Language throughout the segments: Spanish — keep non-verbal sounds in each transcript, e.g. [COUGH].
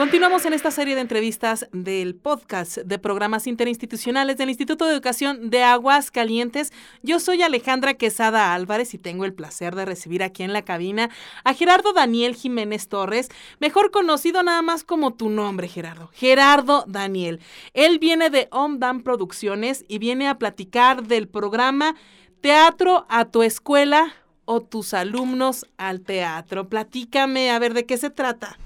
Continuamos en esta serie de entrevistas del podcast de programas interinstitucionales del Instituto de Educación de Aguas Calientes. Yo soy Alejandra Quesada Álvarez y tengo el placer de recibir aquí en la cabina a Gerardo Daniel Jiménez Torres, mejor conocido nada más como tu nombre, Gerardo. Gerardo Daniel. Él viene de Omdam Producciones y viene a platicar del programa Teatro a tu escuela o tus alumnos al teatro. Platícame, a ver, ¿de qué se trata?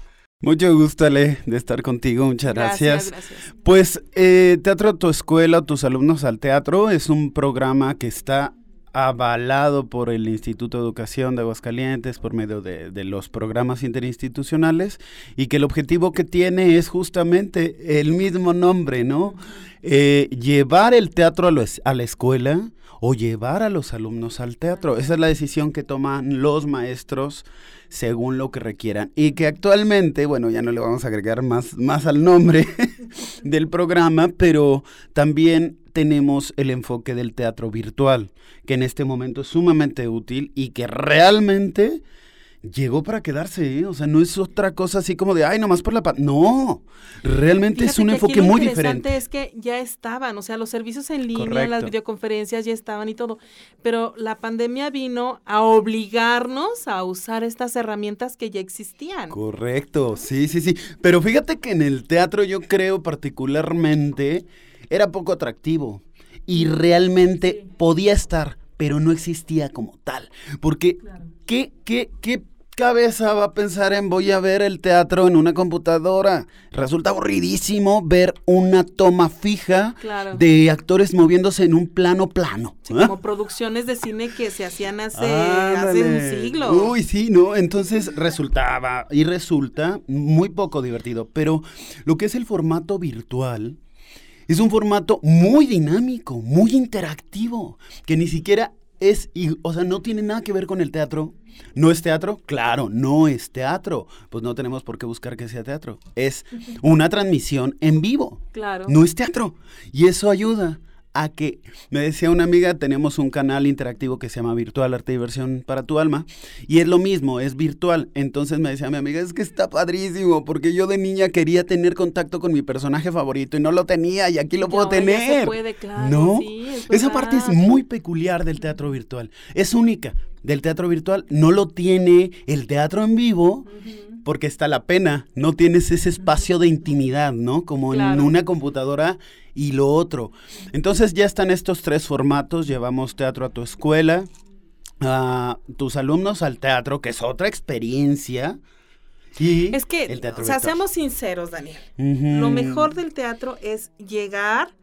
Mucho gusto, Ale, de estar contigo. Muchas gracias. Gracias, gracias. Pues eh, Teatro a tu escuela, tus alumnos al teatro, es un programa que está avalado por el Instituto de Educación de Aguascalientes por medio de, de, los programas interinstitucionales y que el objetivo que tiene es justamente el mismo nombre, ¿no? Eh, llevar el teatro a, los, a la escuela o llevar a los alumnos al teatro. Esa es la decisión que toman los maestros según lo que requieran. Y que actualmente, bueno, ya no le vamos a agregar más, más al nombre [LAUGHS] del programa, pero también tenemos el enfoque del teatro virtual, que en este momento es sumamente útil y que realmente llegó para quedarse, ¿eh? o sea, no es otra cosa así como de, ay, nomás por la paz. No, realmente Fíjate es un que enfoque aquí lo muy interesante diferente. es que ya estaban, o sea, los servicios en línea, Correcto. las videoconferencias ya estaban y todo, pero la pandemia vino a obligarnos a usar estas herramientas que ya existían. Correcto, sí, sí, sí. Pero fíjate que en el teatro yo creo particularmente era poco atractivo y realmente Sí. podía estar, pero no existía como tal. Porque, Claro. ¿qué, qué, qué cabeza va a pensar en voy a ver el teatro en una computadora? Resulta aburridísimo ver una toma fija Claro. de actores moviéndose en un plano plano. Sí, ¿ah? como producciones de cine que se hacían hace, hace un siglo. Uy, sí, ¿no? Entonces resultaba y resulta muy poco divertido. Pero lo que es el formato virtual es un formato muy dinámico, muy interactivo, que ni siquiera es, o sea, no tiene nada que ver con el teatro. ¿No es teatro? Claro, no es teatro. Pues no tenemos por qué buscar que sea teatro. Es una transmisión en vivo. Claro. No es teatro. Y eso ayuda a que, me decía una amiga, tenemos un canal interactivo que se llama Virtual Arte y Diversión para tu Alma, y es lo mismo, es virtual. Entonces me decía mi amiga, es que está padrísimo, porque yo de niña quería tener contacto con mi personaje favorito y no lo tenía, y aquí lo puedo ya se tener. puede, claro, ¿No? sí, es Esa parte es muy peculiar del teatro virtual. Es única del teatro virtual. No lo tiene el teatro en vivo porque está la pena, no tienes ese espacio de intimidad, ¿no? Como en una computadora y lo otro. Entonces ya están estos tres formatos, llevamos teatro a tu escuela, a tus alumnos al teatro, que es otra experiencia, y Es que, el teatro o sea, virtual. seamos sinceros, Daniel. Lo mejor del teatro es llegar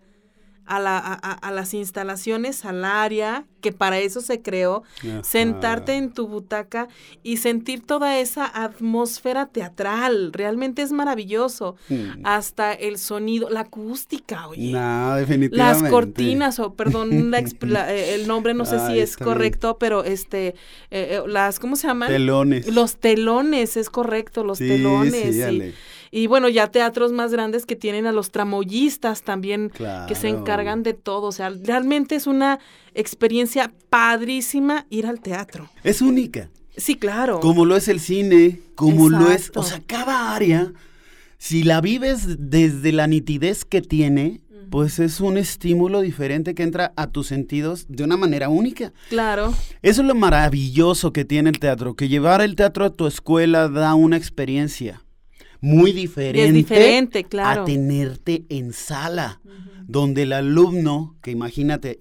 a, la- a- a- las instalaciones, al área, que para eso se creó, Ajá. sentarte en tu butaca y sentir toda esa atmósfera teatral. Realmente es maravilloso. Mm. Hasta el sonido, la acústica, oye. No, definitivamente. Las cortinas, o perdón, [LAUGHS] la la- eh, el nombre no sé si es bien. correcto, pero este, eh, eh, las, ¿cómo se llaman? Telones. Los telones, es correcto, los Sí, telones. sí, y-. y, bueno, ya teatros más grandes que tienen a los tramoyistas también, que se encargan de todo. O sea, realmente es una experiencia padrísima ir al teatro. Es única. Sí, claro. Como lo es el cine, como lo es, o sea, cada área, si la vives desde la nitidez que tiene, pues es un estímulo diferente que entra a tus sentidos de una manera única. Claro. Eso es lo maravilloso que tiene el teatro, que llevar el teatro a tu escuela da una experiencia muy diferente, diferente, claro. a tenerte en sala, donde el alumno, que imagínate,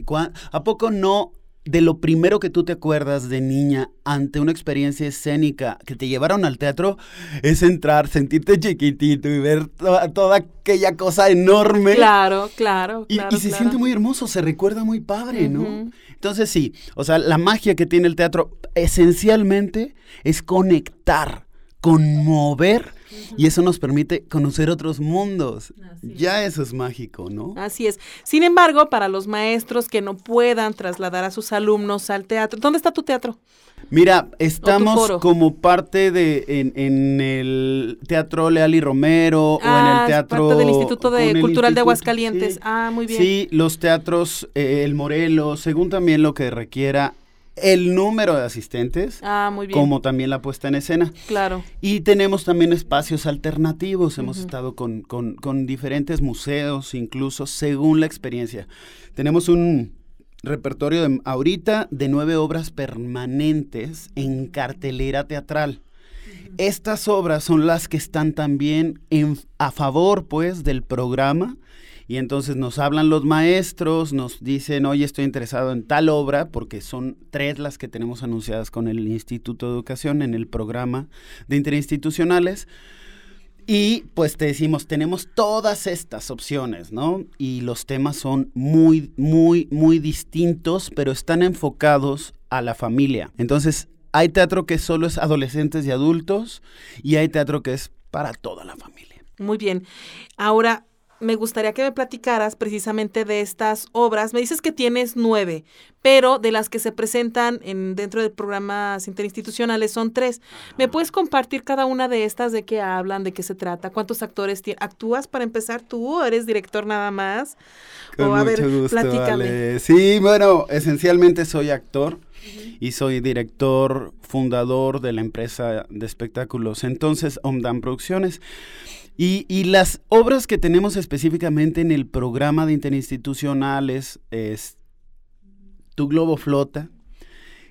¿a poco no de lo primero que tú te acuerdas de niña ante una experiencia escénica que te llevaron al teatro es entrar, sentirte chiquitito y ver toda, toda aquella cosa enorme? Claro, claro, Y, claro. y se claro. siente muy hermoso, se recuerda muy padre, ¿no? Entonces sí, o sea, la magia que tiene el teatro esencialmente es conectar, conmover, y eso nos permite conocer otros mundos. Ya eso es mágico, ¿no? Así es. Sin embargo, para los maestros que no puedan trasladar a sus alumnos al teatro, ¿dónde está tu teatro? Mira, estamos como parte de en, el Teatro Leal y Romero o en el Ah, Teatro parte del Instituto de Cultural de Aguascalientes. sí. Ah, muy bien. Sí, los teatros, eh, el Morelos, según también lo que requiera el número de asistentes, Ah, muy bien. como también la puesta en escena. Claro. Y tenemos también espacios alternativos. Hemos estado con, con- con diferentes museos, incluso según la experiencia. Tenemos un repertorio de, ahorita de nueve obras permanentes en cartelera teatral. Estas obras son las que están también en- a favor, pues, del programa. Y entonces nos hablan los maestros, nos dicen, oye, estoy interesado en tal obra, porque son tres las que tenemos anunciadas con el Instituto de Educación en el programa de interinstitucionales. Y pues te decimos, tenemos todas estas opciones, ¿no? Y los temas son muy, muy, muy distintos, pero están enfocados a la familia. Entonces, hay teatro que solo es adolescentes y adultos, y hay teatro que es para toda la familia. Muy bien. Ahora, me gustaría que me platicaras precisamente de estas obras. Me dices que tienes nueve, pero de las que se presentan en, dentro de programas interinstitucionales son tres. ¿Me puedes compartir cada una de estas? ¿De qué hablan? ¿De qué se trata? ¿Cuántos actores tienes? ¿Actúas para empezar tú o eres director nada más? o a ver, platícame. Ale. Sí, bueno, esencialmente soy actor y soy director fundador de la empresa de espectáculos, entonces Omdan Producciones. Y, y las obras que tenemos específicamente en el programa de interinstitucionales es Tu Globo Flota,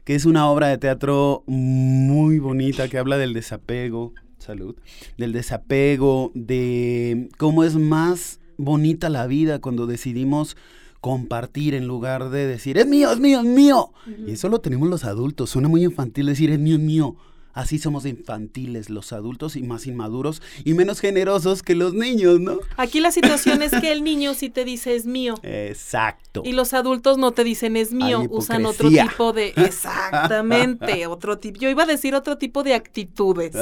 que es una obra de teatro muy bonita que habla del desapego, salud, del desapego, de cómo es más bonita la vida cuando decidimos compartir en lugar de decir, es mío, es mío, es mío. Y eso lo tenemos los adultos, suena muy infantil decir, es mío, es mío. Así somos de infantiles los adultos y más inmaduros y menos generosos que los niños, ¿no? Aquí la situación es que el niño sí te dice es mío. Exacto. Y los adultos no te dicen es mío, usan otro tipo de [LAUGHS] exactamente, otro tipo. Yo iba a decir otro tipo de actitudes,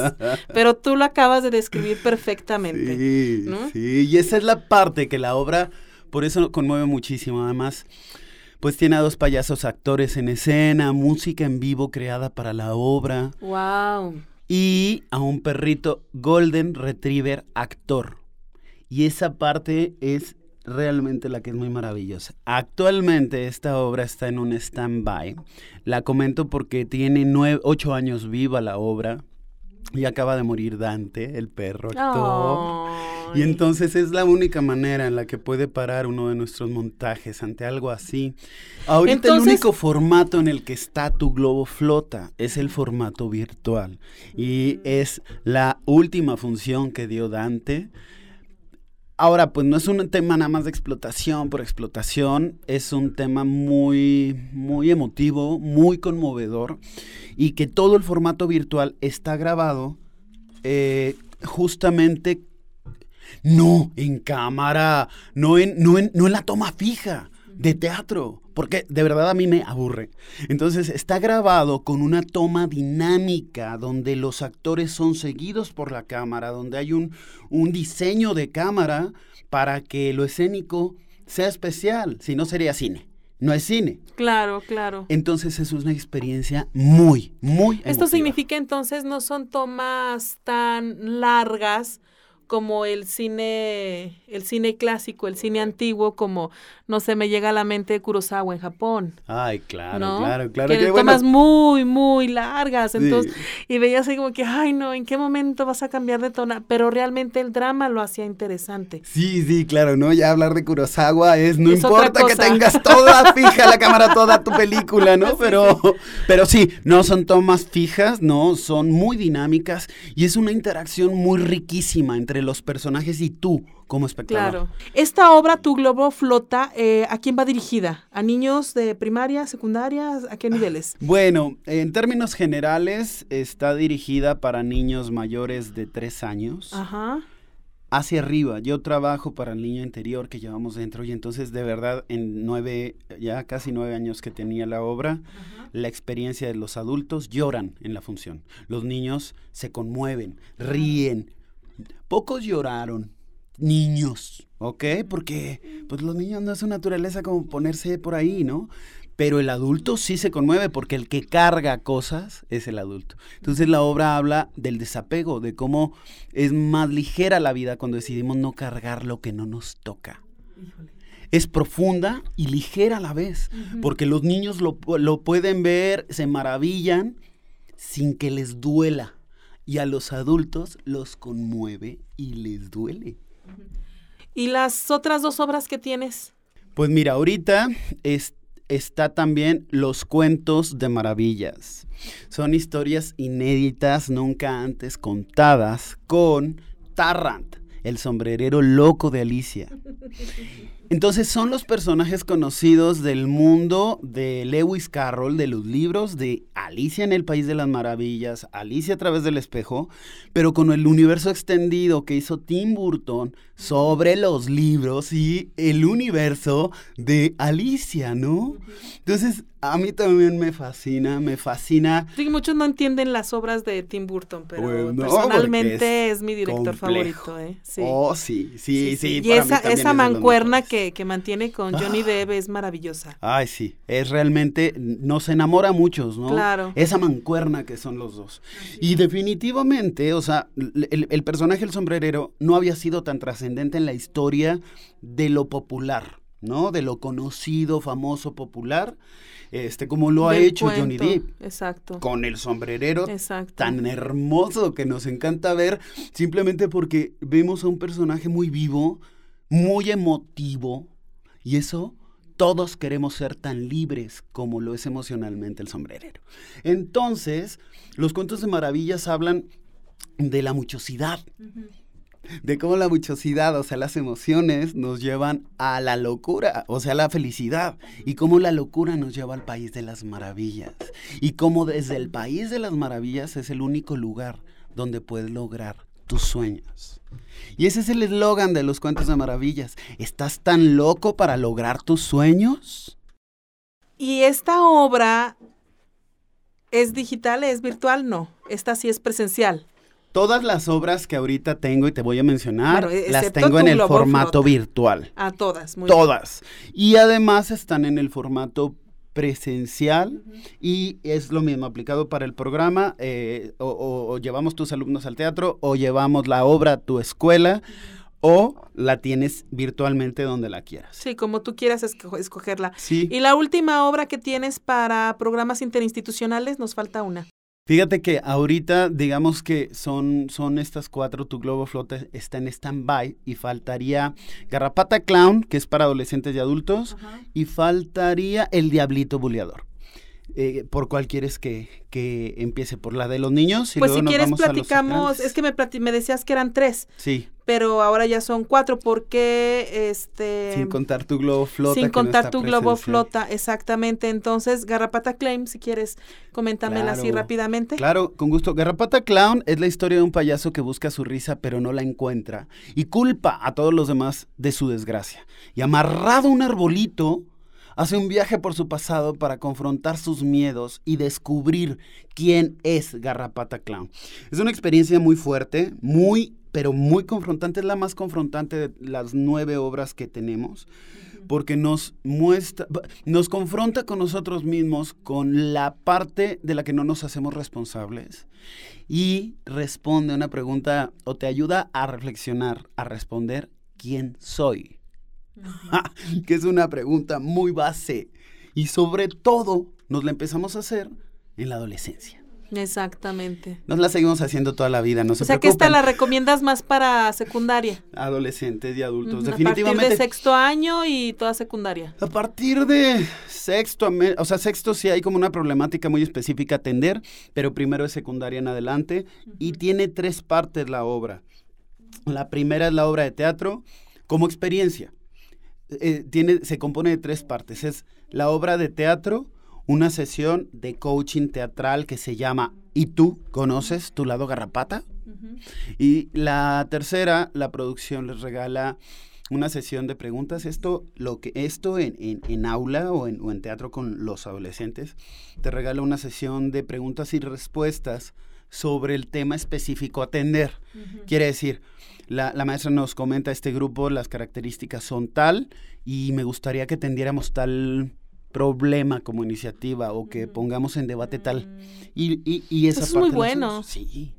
pero tú lo acabas de describir perfectamente. Sí, ¿no? sí, y esa es la parte que la obra, por eso conmueve muchísimo. Además, pues tiene a dos payasos actores en escena, música en vivo creada para la obra Wow. y a un perrito Golden Retriever actor. Y esa parte es realmente la que es muy maravillosa. Actualmente esta obra está en un stand-by. La comento porque tiene nueve, ocho años viva la obra y acaba de morir Dante, el perro actor. Y entonces es la única manera en la que puede parar uno de nuestros montajes ante algo así. Ahorita Entonces- el único formato en el que está tu globo flota es el formato virtual. Y es la última función que dio Dante. Ahora, pues no es un tema nada más de explotación por explotación, es un tema muy, muy emotivo, muy conmovedor y que todo el formato virtual está grabado eh, justamente no en cámara, no en, no, en, no en la toma fija de teatro, porque de verdad a mí me aburre. Entonces está grabado con una toma dinámica donde los actores son seguidos por la cámara, donde hay un, un diseño de cámara para que lo escénico sea especial, si no sería cine. No es cine. Claro, claro. Entonces es una experiencia muy, muy... Esto significa entonces no son tomas tan largas como el cine, el cine clásico, el cine antiguo, como no sé, me llega a la mente Kurosawa en Japón. Ay, claro, ¿no? claro, claro. Que que bueno, tomas muy, muy largas. Sí. Entonces, y veías así como que, ay, no, ¿en qué momento vas a cambiar de tona? Pero realmente el drama lo hacía interesante. Sí, sí, claro, ¿no? Ya hablar de Kurosawa es, no Es importa que tengas toda [LAUGHS] fija la cámara, toda tu película, ¿no? Pero, pero sí, no son tomas fijas, no, son muy dinámicas y es una interacción muy riquísima entre los personajes y tú como espectador. Claro. Esta obra, Tu Globo Flota, eh, ¿a quién va dirigida? ¿A niños de primaria, secundaria? ¿A qué niveles? [LAUGHS] Bueno, en términos generales, está dirigida para niños mayores de tres años. Ajá. hacia arriba. Yo trabajo para el niño interior que llevamos dentro y entonces de verdad en nueve, ya casi nueve años que tenía la obra, la experiencia de los adultos lloran en la función. Los niños se conmueven, ríen. Pocos lloraron, niños, ¿ok? Porque pues los niños no es su naturaleza como ponerse por ahí, ¿no? pero el adulto sí se conmueve porque el que carga cosas es el adulto. Entonces la obra habla del desapego, de cómo es más ligera la vida cuando decidimos no cargar lo que no nos toca. Es profunda y ligera a la vez, porque los niños lo, lo pueden ver, se maravillan sin que les duela. Y a los adultos los conmueve y les duele. ¿Y las otras dos obras que tienes? Pues mira, ahorita está también Los Cuentos de Maravillas. Son historias inéditas, nunca antes contadas, con Tarrant, el sombrerero loco de Alicia. [LAUGHS] Entonces son los personajes conocidos del mundo de Lewis Carroll, de los libros de Alicia en el País de las Maravillas, Alicia a través del espejo, pero con el universo extendido que hizo Tim Burton sobre los libros y el universo de Alicia, ¿no? Entonces a mí también me fascina, me fascina. Sí, muchos no entienden las obras de Tim Burton, pero personalmente es, mi director favorito, ¿eh? Sí. Oh, sí, sí, sí. y esa, esa mancuerna que, que, mantiene con Johnny ah. Depp es maravillosa. Ay, sí, es realmente, nos enamora a muchos, ¿no? Claro. Esa mancuerna que son los dos. Y definitivamente, o sea, el, el personaje el sombrerero no había sido tan trascendente en la historia de lo popular, ¿no? De lo conocido, famoso, popular este, como lo ha hecho Johnny Depp. Exacto. Con el sombrerero tan hermoso que nos encanta ver, simplemente porque vemos a un personaje muy vivo, muy emotivo, y eso todos queremos ser tan libres como lo es emocionalmente el sombrerero. Entonces, los cuentos de maravillas hablan de la muchosidad de cómo la muchosidad, o sea, las emociones nos llevan a la locura, o sea, la felicidad, y cómo la locura nos lleva al país de las maravillas, y cómo desde el país de las maravillas es el único lugar donde puedes lograr tus sueños. Y ese es el eslogan de los cuentos de maravillas. ¿Estás tan loco para lograr tus sueños? Y esta obra es digital, es virtual, no. Esta sí es presencial. Todas las obras que ahorita tengo y te voy a mencionar, las tengo en el formato virtual. A todas, muy Todas. Y además están en el formato presencial y es lo mismo aplicado para el programa eh, o, llevamos tus alumnos al teatro o llevamos la obra a tu escuela o la tienes virtualmente donde la quieras. Sí, como tú quieras escogerla. Sí. Y la última obra que tienes para programas interinstitucionales, nos falta una. Fíjate que ahorita, digamos que son, son estas cuatro, tu globo flota está en stand-by y faltaría Garrapata Clown, que es para adolescentes y adultos, y faltaría El Diablito Buleador. Eh, ¿Por cuál quieres que, que, empiece? ¿Por la de los niños? pues si quieres platicamos, es que me, me decías que eran tres. Sí. Pero ahora ya son cuatro porque este sin contar tu globo flota sin contar tu globo flota exactamente. Entonces Garrapata Claim si quieres coméntamela así rápidamente. Claro con gusto. Garrapata Clown es la historia de un payaso que busca su risa pero no la encuentra y culpa a todos los demás de su desgracia. Y amarrado a un arbolito hace un viaje por su pasado para confrontar sus miedos y descubrir quién es Garrapata Clown. Es una experiencia muy fuerte, muy pero muy confrontante, es la más confrontante de las nueve obras que tenemos, porque nos muestra, nos confronta con nosotros mismos, con la parte de la que no nos hacemos responsables y responde a una pregunta o te ayuda a reflexionar, a responder quién soy, [LAUGHS] que es una pregunta muy base y sobre todo nos la empezamos a hacer en la adolescencia. Exactamente. Nos la seguimos haciendo toda la vida, no se O sea que esta la recomiendas más para secundaria. Adolescentes y adultos, definitivamente. A partir de sexto año y toda secundaria. A partir de sexto, o sea, sexto sí hay como una problemática muy específica a atender, pero primero es secundaria en adelante y tiene tres partes la obra. La primera es la obra de teatro como experiencia. Eh, tiene, se compone de tres partes. Es la obra de teatro, una sesión de coaching teatral que se llama ¿Y tú conoces tu lado garrapata? Y la tercera, la producción les regala una sesión de preguntas. Esto, lo que, esto en, en, aula o en, o en, teatro con los adolescentes, te regala una sesión de preguntas y respuestas sobre el tema específico a atender. Quiere decir, la, la, maestra nos comenta este grupo, las características son tal y me gustaría que tendiéramos tal problema como iniciativa o que pongamos en debate tal. Mm. Y, y, y esa Eso es parte muy la bueno. Sí,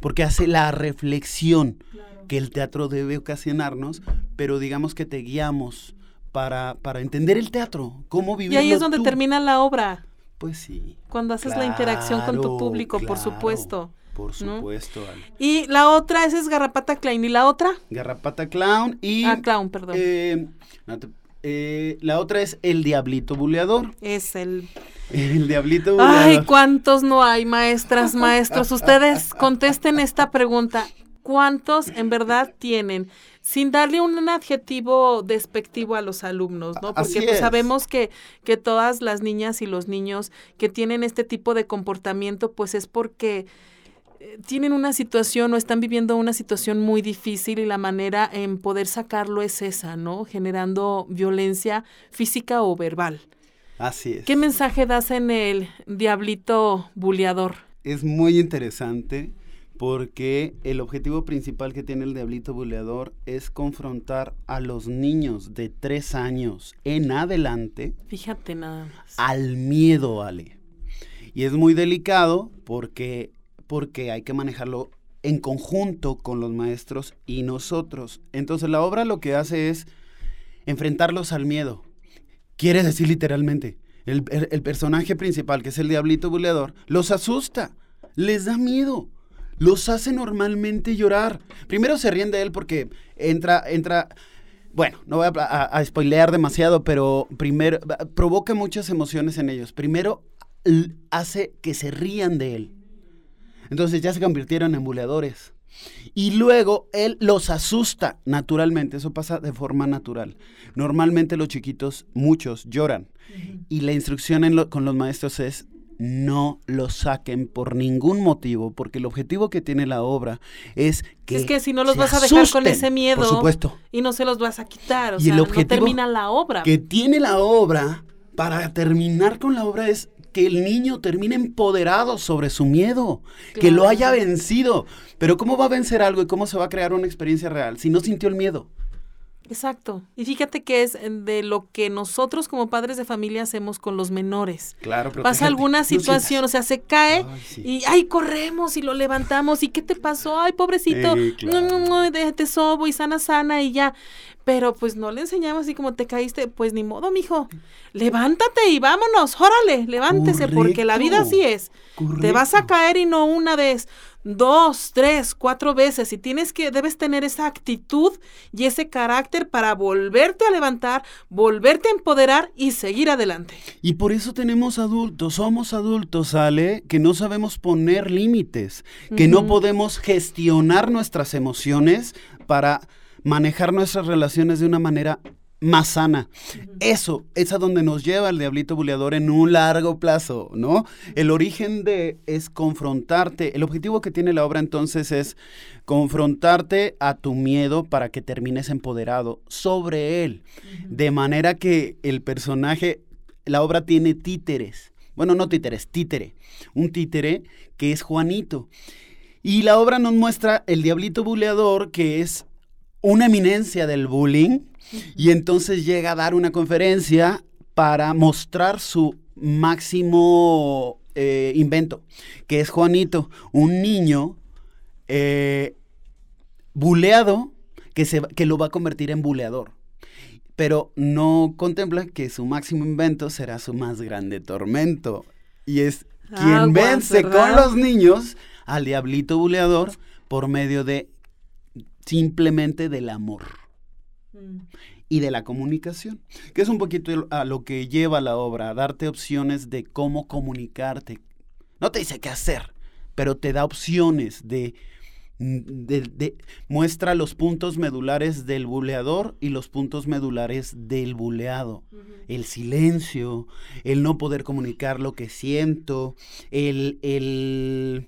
porque hace la reflexión que el teatro debe ocasionarnos, pero digamos que te guiamos para, para entender el teatro, cómo Y vivirlo ahí es donde tú. termina la obra, Pues sí. cuando haces la interacción con tu Claro, público, por supuesto. Por supuesto. Y la otra, esa es Garrapata Klein. ¿Y la otra? Garrapata Clown y... ah, Clown, perdón. eh, no te- eh, la otra es El Diablito Buleador. es el... El Diablito Buleador. Ay, ¿cuántos no hay, maestras, maestros? [LAUGHS] Ustedes contesten esta pregunta. ¿Cuántos en verdad tienen? Sin darle un adjetivo despectivo a los alumnos, ¿no? Porque pues, es. sabemos que, que todas las niñas y los niños que tienen este tipo de comportamiento, pues es porque eh, tienen una situación o están viviendo una situación muy difícil y la manera en poder sacarlo es esa, ¿no? Generando violencia física o verbal. Así es. ¿Qué mensaje das en el diablito buleador? Es muy interesante porque el objetivo principal que tiene el Diablito Buleador es confrontar a los niños de tres años en adelante Fíjate nada más. al miedo, Ale. Y es muy delicado porque, porque hay que manejarlo en conjunto con los maestros y nosotros. Entonces la obra lo que hace es enfrentarlos al miedo. Quiere decir literalmente, el, el- el personaje principal, que es el diablito buleador, los asusta, les da miedo, los hace normalmente llorar. Primero se ríen de él porque entra, entra, bueno, no voy a, a- a spoilear demasiado, pero primero provoca muchas emociones en ellos. Primero hace que se rían de él. Entonces ya se convirtieron en buleadores. Y luego él los asusta naturalmente, eso pasa de forma natural. Normalmente los chiquitos, muchos, lloran. Y la instrucción en lo- con los maestros es no los saquen por ningún motivo, porque el objetivo que tiene la obra es que... es que si no los vas a dejar con ese miedo Por supuesto. y no se los vas a quitar, o Y sea, el no objetivo termina la obra. que tiene la obra, para terminar con la obra, es que el niño termine empoderado sobre su miedo, que lo haya vencido. Pero ¿cómo va a vencer algo y cómo se va a crear una experiencia real si no sintió el miedo? Exacto. Y fíjate que es de lo que nosotros como padres de familia hacemos con los menores. Claro, pero Pasa alguna situación, o sea, se cae Ay, sí. y ay, corremos y lo levantamos. ¿Y qué te pasó? Ay, pobrecito. Claro. No, no, no, déjate sobo y sana, sana y ya. Pero pues no le enseñamos así como te caíste, pues ni modo, mijo. Levántate y vámonos, órale, levántese, porque la vida así es. Te vas a caer y no una vez, dos, tres, cuatro veces. Y tienes que, debes tener esa actitud y ese carácter para volverte a levantar, volverte a empoderar y seguir adelante. Y por eso tenemos adultos, somos adultos, Ale, que no sabemos poner límites, que no podemos gestionar nuestras emociones para manejar nuestras relaciones de una manera más sana. Eso es a donde nos lleva el diablito buleador en un largo plazo, ¿no? El origen de es confrontarte. El objetivo que tiene la obra entonces es confrontarte a tu miedo para que termines empoderado sobre él. De manera que el personaje, la obra tiene títeres. Bueno, no títeres, títere. Un títere que es Juanito. Y la obra nos muestra el diablito buleador que es una eminencia del bullying y entonces llega a dar una conferencia para mostrar su máximo eh, invento, que es Juanito, un niño eh, buleado que, se, va- que lo va a convertir en buleador. Pero no contempla que su máximo invento será su más grande tormento. Y es quien vence con los niños al diablito buleador por medio de simplemente del amor y de la comunicación, que es un poquito a lo que lleva la obra, a darte opciones de cómo comunicarte. No te dice qué hacer, pero te da opciones de, de- de- muestra los puntos medulares del buleador y los puntos medulares del buleado. El silencio, el no poder comunicar lo que siento, el, el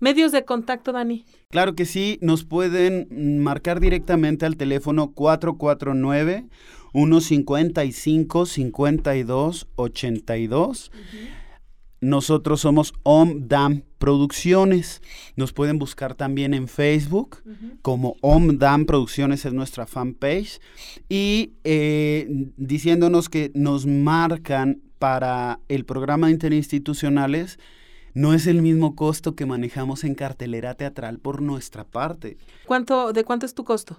Medios de contacto, Dani. Claro que sí, nos pueden marcar directamente al teléfono 449 155 52 82. nosotros somos OMDAM Producciones. Nos pueden buscar también en Facebook como OMDAM Producciones es nuestra fanpage. Y eh, diciéndonos que nos marcan para el programa interinstitucionales no es el mismo costo que manejamos en cartelera teatral por nuestra parte. ¿Cuánto, ¿De cuánto es tu costo?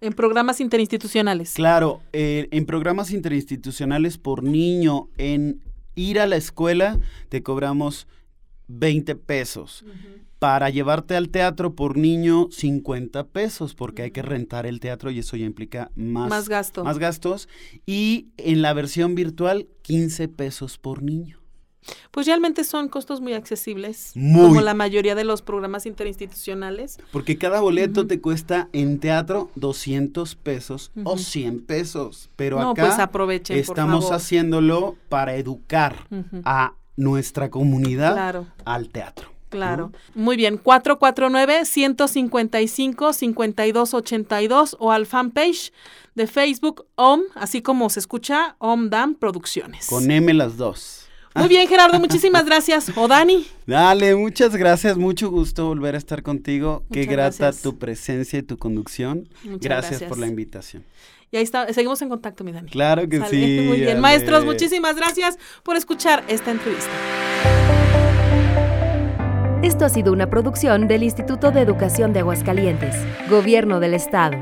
En programas interinstitucionales. Claro, eh, en programas interinstitucionales por niño, en ir a la escuela te cobramos 20 pesos. Para llevarte al teatro por niño, 50 pesos, porque hay que rentar el teatro y eso ya implica más, más, gasto. más gastos. Y en la versión virtual, 15 pesos por niño. Pues realmente son costos muy accesibles, como la mayoría de los programas interinstitucionales. Porque cada boleto te cuesta en teatro 200 pesos o 100 pesos, pero no, acá pues aprovechen, estamos haciéndolo para educar a nuestra comunidad al teatro. Claro. Muy bien. 449-155-5282 o al fanpage de Facebook OM, así como se escucha, OMDAM Producciones. Con M las dos. Muy bien, Gerardo, muchísimas gracias. O Dani. Dale, muchas gracias, mucho gusto volver a estar contigo. Qué grata tu presencia y tu conducción. Gracias, por la invitación. Y ahí está, seguimos en contacto, mi Dani. Claro que sí. Muy bien. Maestros, muchísimas gracias por escuchar esta entrevista. Esto ha sido una producción del Instituto de Educación de Aguascalientes, Gobierno del Estado.